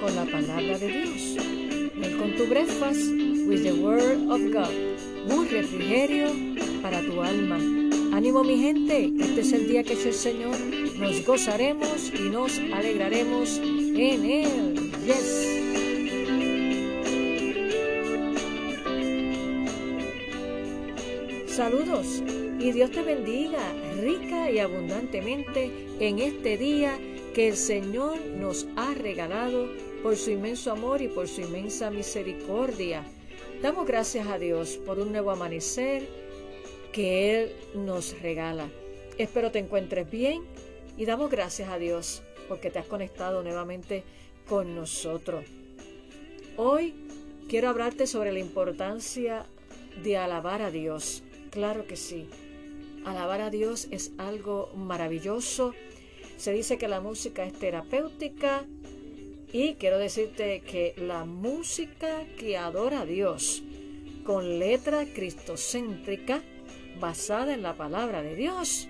Con la Palabra de Dios. Welcome to breakfast with the Word of God. Un refrigerio para tu alma. Ánimo mi gente, este es el día que es el Señor. Nos gozaremos y nos alegraremos en Él. Yes. Saludos y Dios te bendiga rica y abundantemente en este día que el Señor nos ha regalado por su inmenso amor y por su inmensa misericordia. Damos gracias a Dios por un nuevo amanecer que Él nos regala. Espero te encuentres bien y damos gracias a Dios porque te has conectado nuevamente con nosotros. Hoy quiero hablarte sobre la importancia de alabar a Dios. Claro que sí. Alabar a Dios es algo maravilloso se dice que la música es terapéutica y quiero decirte que la música que adora a Dios con letra cristocéntrica basada en la palabra de Dios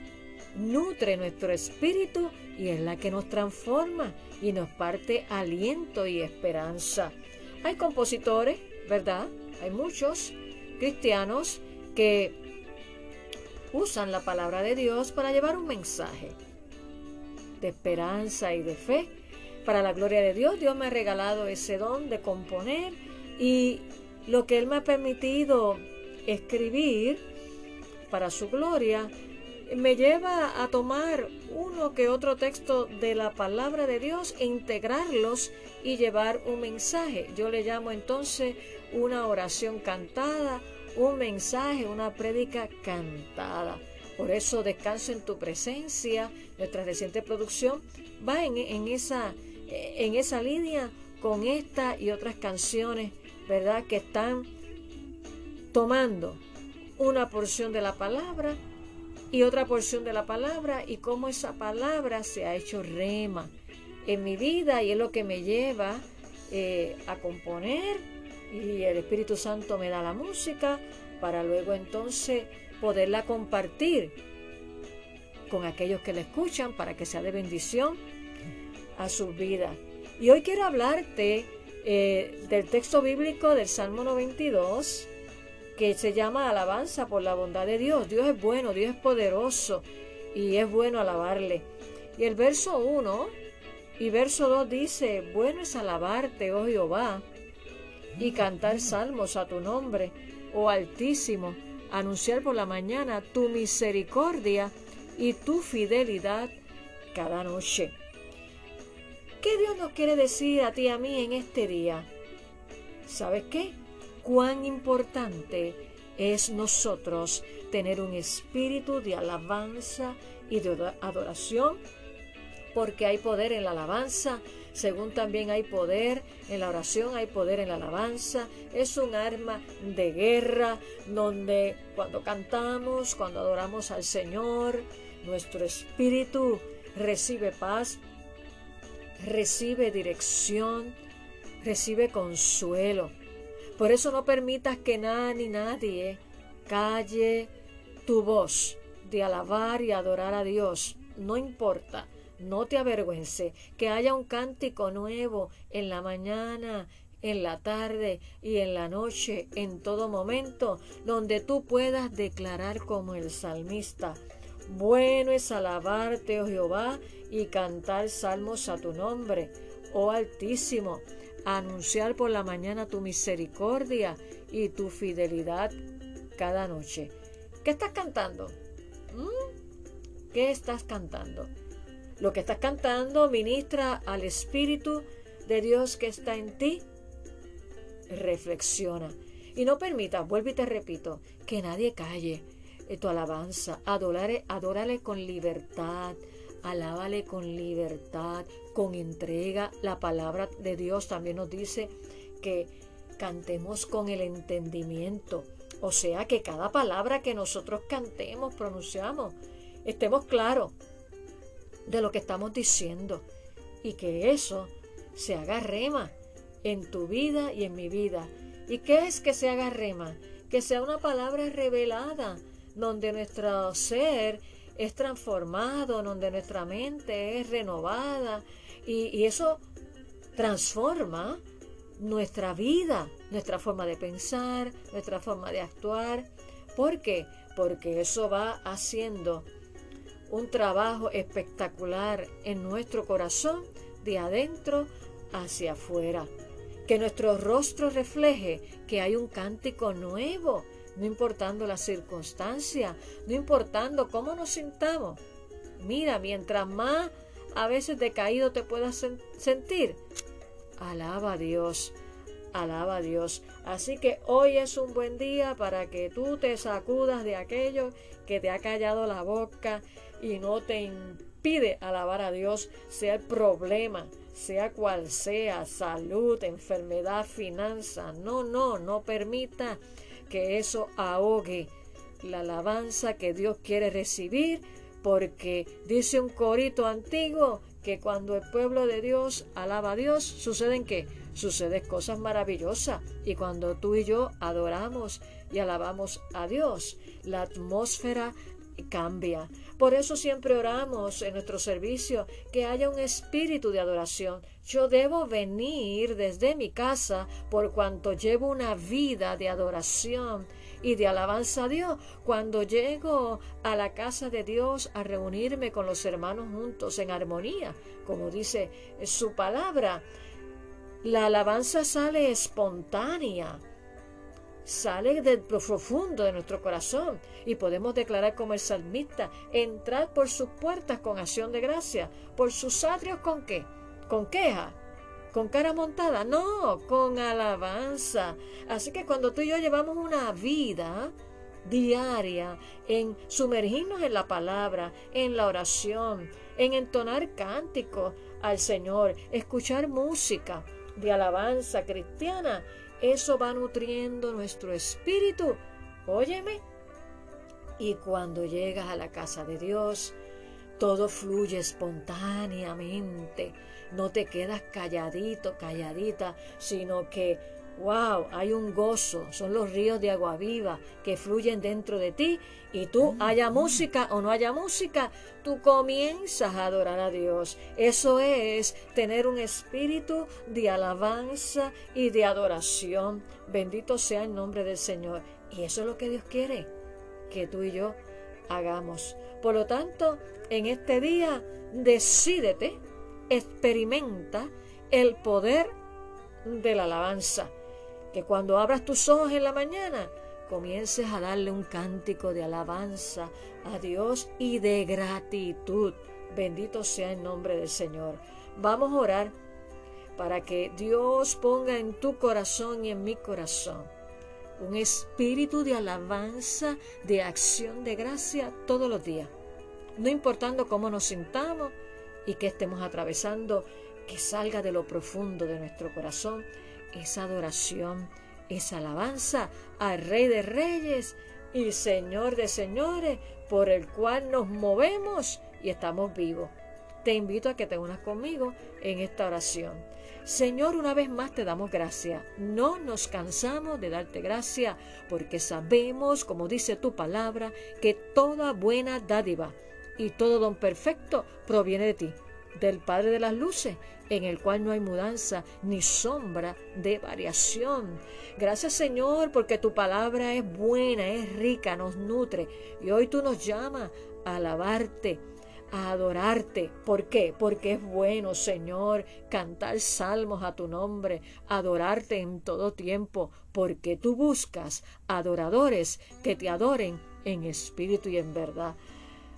nutre nuestro espíritu y es la que nos transforma y nos parte aliento y esperanza. Hay compositores, ¿verdad? Hay muchos cristianos que usan la palabra de Dios para llevar un mensaje de esperanza y de fe. Para la gloria de Dios, Dios me ha regalado ese don de componer y lo que Él me ha permitido escribir para su gloria me lleva a tomar uno que otro texto de la palabra de Dios e integrarlos y llevar un mensaje. Yo le llamo entonces una oración cantada, un mensaje, una prédica cantada. Por eso Descanso en tu presencia, nuestra reciente producción, va en, esa, en esa línea con esta y otras canciones, ¿verdad? Que están tomando una porción de la palabra y otra porción de la palabra y cómo esa palabra se ha hecho rema en mi vida y es lo que me lleva eh, a componer y el Espíritu Santo me da la música para luego entonces poderla compartir con aquellos que la escuchan para que sea de bendición a sus vidas. Y hoy quiero hablarte eh, del texto bíblico del Salmo 92 que se llama Alabanza por la bondad de Dios. Dios es bueno, Dios es poderoso y es bueno alabarle. Y el verso 1 y verso 2 dice, bueno es alabarte, oh Jehová, y cantar salmos a tu nombre, oh Altísimo anunciar por la mañana tu misericordia y tu fidelidad cada noche. ¿Qué Dios nos quiere decir a ti y a mí en este día? ¿Sabes qué? Cuán importante es nosotros tener un espíritu de alabanza y de adoración, porque hay poder en la alabanza, según también hay poder en la oración, hay poder en la alabanza. Es un arma de guerra donde cuando cantamos, cuando adoramos al Señor, nuestro espíritu recibe paz, recibe dirección, recibe consuelo. Por eso no permitas que nada ni nadie calle tu voz de alabar y adorar a Dios. No importa no te avergüence, que haya un cántico nuevo en la mañana, en la tarde y en la noche, en todo momento, donde tú puedas declarar como el salmista, bueno es alabarte, oh Jehová, y cantar salmos a tu nombre, oh Altísimo, anunciar por la mañana tu misericordia y tu fidelidad cada noche. ¿Qué estás cantando? ¿Mm? ¿Qué estás cantando? Lo que estás cantando ministra al Espíritu de Dios que está en ti. Reflexiona. Y no permitas, vuelvo y te repito, que nadie calle tu alabanza. Adorale, adórale con libertad. Alábale con libertad, con entrega. La palabra de Dios también nos dice que cantemos con el entendimiento. O sea, que cada palabra que nosotros cantemos, pronunciamos, estemos claros de lo que estamos diciendo y que eso se haga rema en tu vida y en mi vida. ¿Y qué es que se haga rema? Que sea una palabra revelada, donde nuestro ser es transformado, donde nuestra mente es renovada y, eso transforma nuestra vida, nuestra forma de pensar, nuestra forma de actuar. ¿Por qué? Porque eso va haciendo un trabajo espectacular en nuestro corazón de adentro hacia afuera. Que nuestro rostro refleje que hay un cántico nuevo, no importando la circunstancia, no importando cómo nos sintamos. Mira, mientras más a veces decaído te puedas sentir, alaba a Dios, alaba a Dios. Así que hoy es un buen día para que tú te sacudas de aquello que te ha callado la boca y no te impide alabar a Dios, sea el problema, sea cual sea, salud, enfermedad, finanza. No, no, no permita que eso ahogue la alabanza que Dios quiere recibir, porque dice un corito antiguo que cuando el pueblo de Dios alaba a Dios, suceden que suceden cosas maravillosas. Y cuando tú y yo adoramos y alabamos a Dios, la atmósfera cambia. Por eso siempre oramos en nuestro servicio que haya un espíritu de adoración. Yo debo venir desde mi casa por cuanto llevo una vida de adoración y de alabanza a Dios. Cuando llego a la casa de Dios a reunirme con los hermanos juntos en armonía, como dice su palabra, la alabanza sale espontánea sale del profundo de nuestro corazón y podemos declarar como el salmista, entrar por sus puertas con acción de gracia, por sus atrios con qué? Con queja, con cara montada, no, con alabanza. Así que cuando tú y yo llevamos una vida diaria en sumergirnos en la palabra, en la oración, en entonar cánticos al Señor, escuchar música de alabanza cristiana, eso va nutriendo nuestro espíritu. Óyeme. Y cuando llegas a la casa de Dios, todo fluye espontáneamente. No te quedas calladito, calladita, sino que wow, hay un gozo, son los ríos de agua viva que fluyen dentro de ti y tú, mm. haya música o no haya música, tú comienzas a adorar a Dios. Eso es tener un espíritu de alabanza y de adoración. Bendito sea el nombre del Señor. Y eso es lo que Dios quiere que tú y yo hagamos. Por lo tanto, en este día, decídete, experimenta el poder de la alabanza que cuando abras tus ojos en la mañana, comiences a darle un cántico de alabanza a Dios y de gratitud. Bendito sea el nombre del Señor. Vamos a orar para que Dios ponga en tu corazón y en mi corazón un espíritu de alabanza, de acción de gracia todos los días. No importando cómo nos sintamos y que estemos atravesando, que salga de lo profundo de nuestro corazón esa adoración, esa alabanza al Rey de Reyes y Señor de Señores, por el cual nos movemos y estamos vivos. Te invito a que te unas conmigo en esta oración. Señor, una vez más te damos gracia. No nos cansamos de darte gracia porque sabemos, como dice tu palabra, que toda buena dádiva y todo don perfecto proviene de ti del Padre de las Luces, en el cual no hay mudanza ni sombra de variación. Gracias Señor, porque tu palabra es buena, es rica, nos nutre. Y hoy tú nos llamas a alabarte, a adorarte. ¿Por qué? Porque es bueno, Señor, cantar salmos a tu nombre, adorarte en todo tiempo, porque tú buscas adoradores que te adoren en espíritu y en verdad.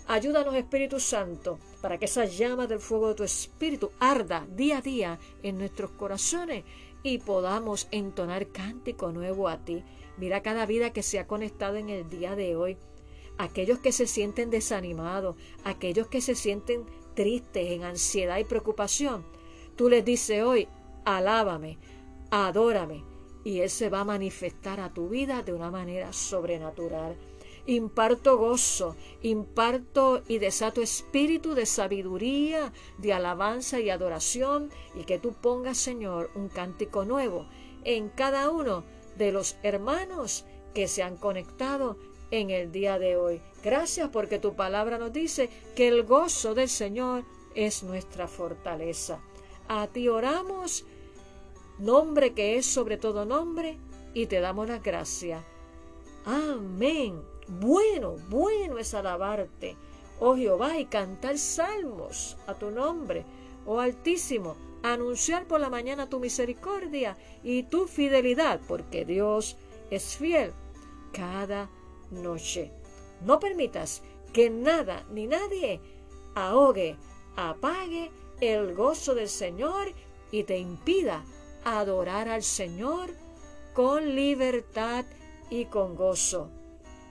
Ayúdanos, Espíritu Santo, para que esa llama del fuego de tu Espíritu arda día a día en nuestros corazones y podamos entonar cántico nuevo a ti. Mira cada vida que se ha conectado en el día de hoy. Aquellos que se sienten desanimados, aquellos que se sienten tristes, en ansiedad y preocupación. Tú les dices hoy, alábame, adórame, y Él se va a manifestar a tu vida de una manera sobrenatural imparto gozo, imparto y desato espíritu de sabiduría, de alabanza y adoración, y que tú pongas, Señor, un cántico nuevo en cada uno de los hermanos que se han conectado en el día de hoy. Gracias porque tu palabra nos dice que el gozo del Señor es nuestra fortaleza. A ti oramos, nombre que es sobre todo nombre, y te damos las gracias. Amén. Bueno, bueno es alabarte, oh Jehová, y cantar salmos a tu nombre, oh Altísimo, anunciar por la mañana tu misericordia y tu fidelidad, porque Dios es fiel cada noche. No permitas que nada ni nadie ahogue, apague el gozo del Señor y te impida adorar al Señor con libertad y con gozo.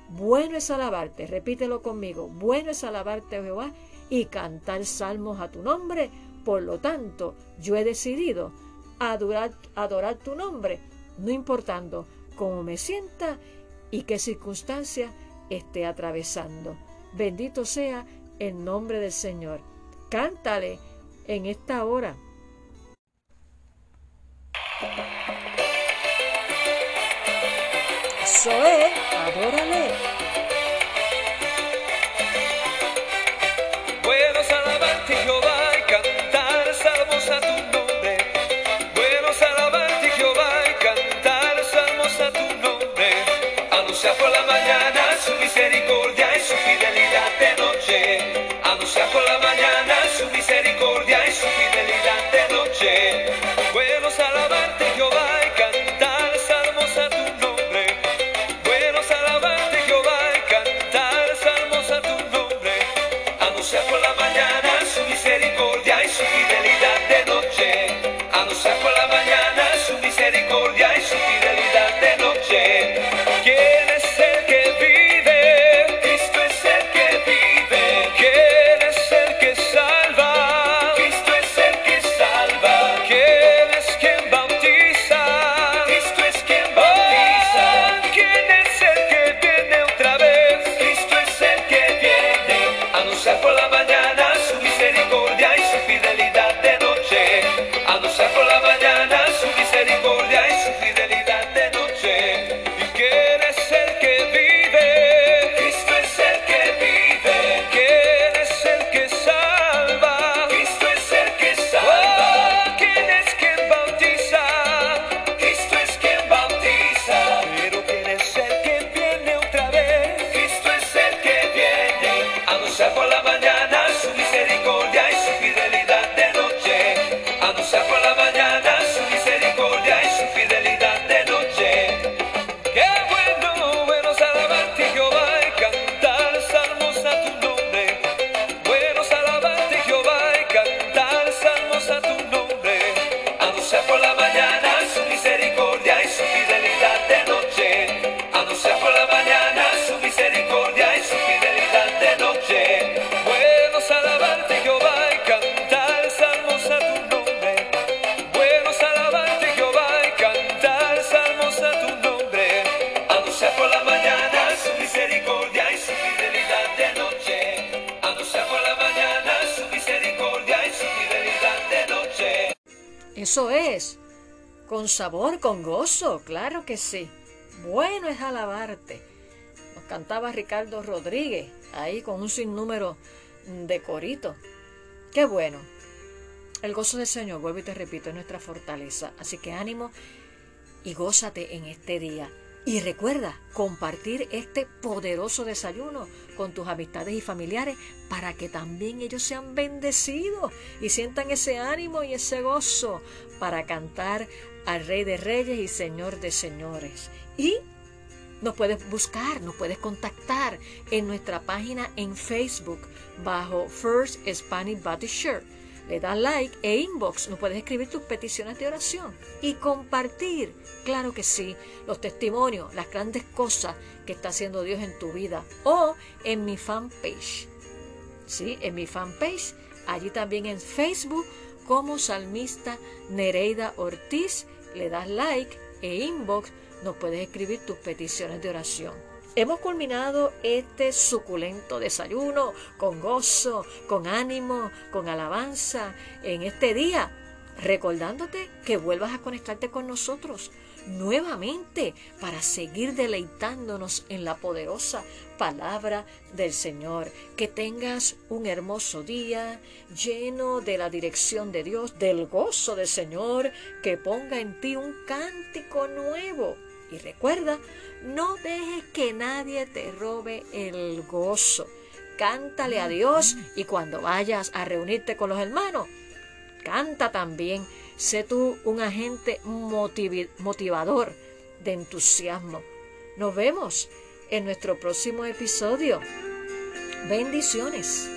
Bueno es alabarte, repítelo conmigo, bueno es alabarte, Jehová, y cantar salmos a tu nombre. Por lo tanto, yo he decidido adorar, adorar tu nombre, no importando cómo me sienta y qué circunstancia esté atravesando. Bendito sea el nombre del Señor. Cántale en esta hora. Eso es, adórale. Eso es, con sabor, con gozo, claro que sí. Bueno es alabarte. Nos cantaba Ricardo Rodríguez, ahí con un sinnúmero de coritos. Qué bueno. El gozo del Señor, vuelvo y te repito, es nuestra fortaleza. Así que ánimo y gózate en este día. Y recuerda compartir este poderoso desayuno con tus amistades y familiares para que también ellos sean bendecidos y sientan ese ánimo y ese gozo para cantar al Rey de Reyes y Señor de Señores. Y nos puedes buscar, nos puedes contactar en nuestra página en Facebook bajo First Spanish Baptist Church. Le das like e inbox, nos puedes escribir tus peticiones de oración y compartir, claro que sí, los testimonios, las grandes cosas que está haciendo Dios en tu vida o en mi fanpage. Sí, en mi fanpage, allí también en Facebook como salmista Nereida Ortiz, le das like e inbox, nos puedes escribir tus peticiones de oración. Hemos culminado este suculento desayuno con gozo, con ánimo, con alabanza en este día, recordándote que vuelvas a conectarte con nosotros nuevamente para seguir deleitándonos en la poderosa palabra del Señor. Que tengas un hermoso día lleno de la dirección de Dios, del gozo del Señor, que ponga en ti un cántico nuevo. Y recuerda, no dejes que nadie te robe el gozo. Cántale a Dios y cuando vayas a reunirte con los hermanos, canta también. Sé tú un agente motivador de entusiasmo. Nos vemos en nuestro próximo episodio. Bendiciones.